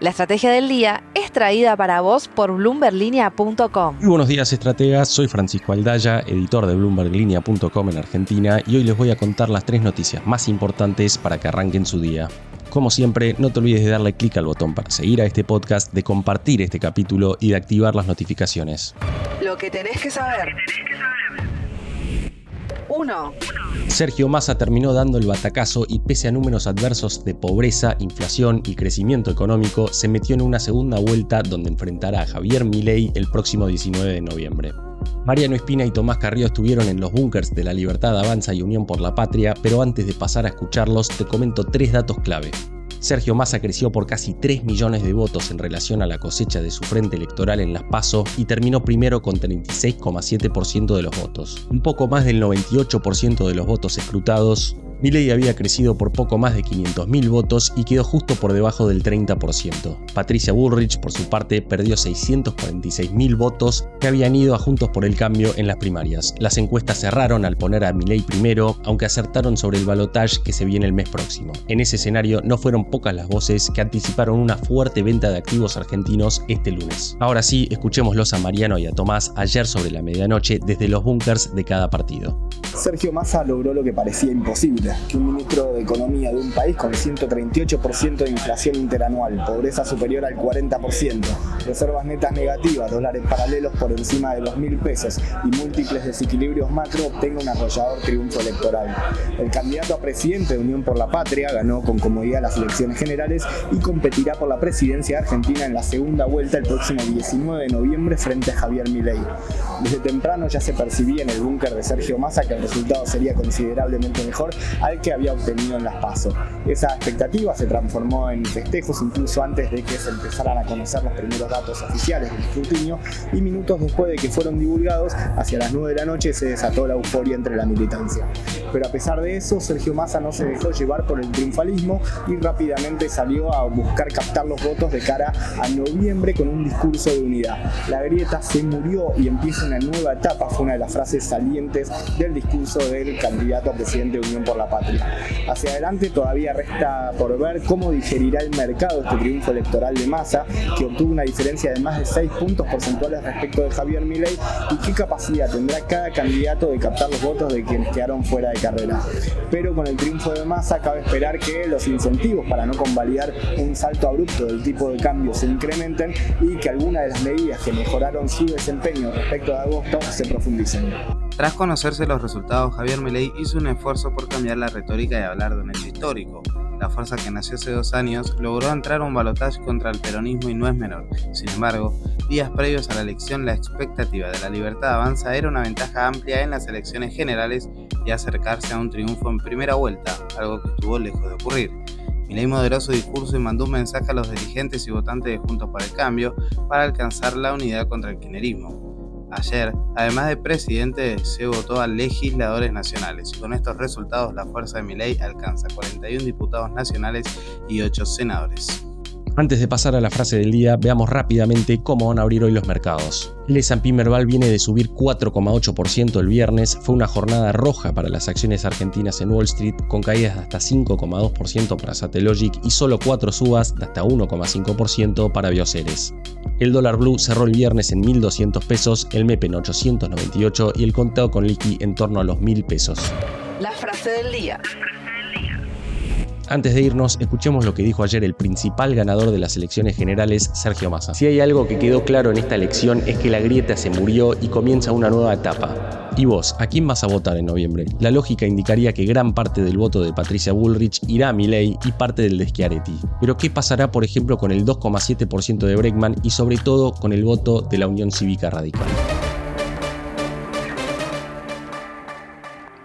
La estrategia del día es traída para vos por bloomberlinia.com. Muy buenos días, estrategas. Soy Francisco Aldaya, editor de bloomberlinia.com en Argentina, y hoy les voy a contar las tres noticias más importantes para que arranquen su día. Como siempre, no te olvides de darle clic al botón para seguir a este podcast, de compartir este capítulo y de activar las notificaciones. Lo que tenés que saber. 1. Sergio Massa terminó dando el batacazo y pese a números adversos de pobreza, inflación y crecimiento económico, se metió en una segunda vuelta donde enfrentará a Javier Milei el próximo 19 de noviembre. Mariano Espina y Tomás Carrillo estuvieron en los búnkers de la Libertad Avanza y Unión por la Patria, pero antes de pasar a escucharlos te comento tres datos clave. Sergio Massa creció por casi 3 millones de votos en relación a la cosecha de su frente electoral en Las Paso y terminó primero con 36,7% de los votos. Un poco más del 98% de los votos escrutados Milei había crecido por poco más de 500.000 votos y quedó justo por debajo del 30%. Patricia Bullrich, por su parte, perdió 646.000 votos que habían ido a Juntos por el Cambio en las primarias. Las encuestas cerraron al poner a Milei primero, aunque acertaron sobre el balotaje que se viene el mes próximo. En ese escenario no fueron pocas las voces que anticiparon una fuerte venta de activos argentinos este lunes. Ahora sí, escuchémoslos a Mariano y a Tomás ayer sobre la medianoche desde los búnkers de cada partido. Sergio Massa logró lo que parecía imposible, que un ministro de Economía de un país con 138% de inflación interanual, pobreza superior al 40%, reservas netas negativas, dólares paralelos por encima de los mil pesos y múltiples desequilibrios macro obtenga un arrollador triunfo electoral. El candidato a presidente de Unión por la Patria ganó con comodidad las elecciones generales y competirá por la presidencia de Argentina en la segunda vuelta el próximo 19 de noviembre frente a Javier Milei. Desde temprano ya se percibía en el búnker de Sergio Massa que el resultado sería considerablemente mejor al que había obtenido en las PASO. Esa expectativa se transformó en festejos incluso antes de que se empezaran a conocer los primeros datos oficiales del escrutinio y minutos después de que fueron divulgados, hacia las 9 de la noche se desató la euforia entre la militancia. Pero a pesar de eso, Sergio Massa no se dejó llevar por el triunfalismo y rápidamente salió a buscar captar los votos de cara a noviembre con un discurso de unidad. La grieta se murió y empieza una nueva etapa, fue una de las frases salientes del discurso del candidato a presidente de Unión por la Patria. Hacia adelante todavía resta por ver cómo digerirá el mercado este triunfo electoral de Massa, que obtuvo una diferencia de más de 6 puntos porcentuales respecto de Javier Milei, y qué capacidad tendrá cada candidato de captar los votos de quienes quedaron fuera de carrera. Pero con el triunfo de Massa cabe esperar que los incentivos para no convalidar un salto abrupto del tipo de cambio se incrementen y que algunas de las medidas que mejoraron su desempeño respecto de agosto se profundicen. Tras conocerse los resultados, Javier Milei hizo un esfuerzo por cambiar la retórica y hablar de un hecho histórico. La fuerza que nació hace dos años logró entrar a un balotaje contra el peronismo y no es menor. Sin embargo, días previos a la elección, la expectativa de la libertad avanza era una ventaja amplia en las elecciones generales y acercarse a un triunfo en primera vuelta, algo que estuvo lejos de ocurrir. Milei moderó su discurso y mandó un mensaje a los dirigentes y votantes de Juntos para el Cambio para alcanzar la unidad contra el kirchnerismo. Ayer, además de presidente, se votó a legisladores nacionales con estos resultados la fuerza de mi ley alcanza 41 diputados nacionales y 8 senadores. Antes de pasar a la frase del día, veamos rápidamente cómo van a abrir hoy los mercados. El S&P Merval viene de subir 4,8% el viernes, fue una jornada roja para las acciones argentinas en Wall Street, con caídas de hasta 5,2% para Satellogic y solo 4 subas de hasta 1,5% para Bioceres. El dólar blue cerró el viernes en 1.200 pesos, el MEP en 898 y el contado con liqui en torno a los 1.000 pesos. La frase del día. Antes de irnos, escuchemos lo que dijo ayer el principal ganador de las elecciones generales, Sergio Massa. Si hay algo que quedó claro en esta elección es que la grieta se murió y comienza una nueva etapa. ¿Y vos, a quién vas a votar en noviembre? La lógica indicaría que gran parte del voto de Patricia Bullrich irá a Milei y parte del de Schiaretti. Pero ¿qué pasará, por ejemplo, con el 2,7% de Breckman y sobre todo con el voto de la Unión Cívica Radical?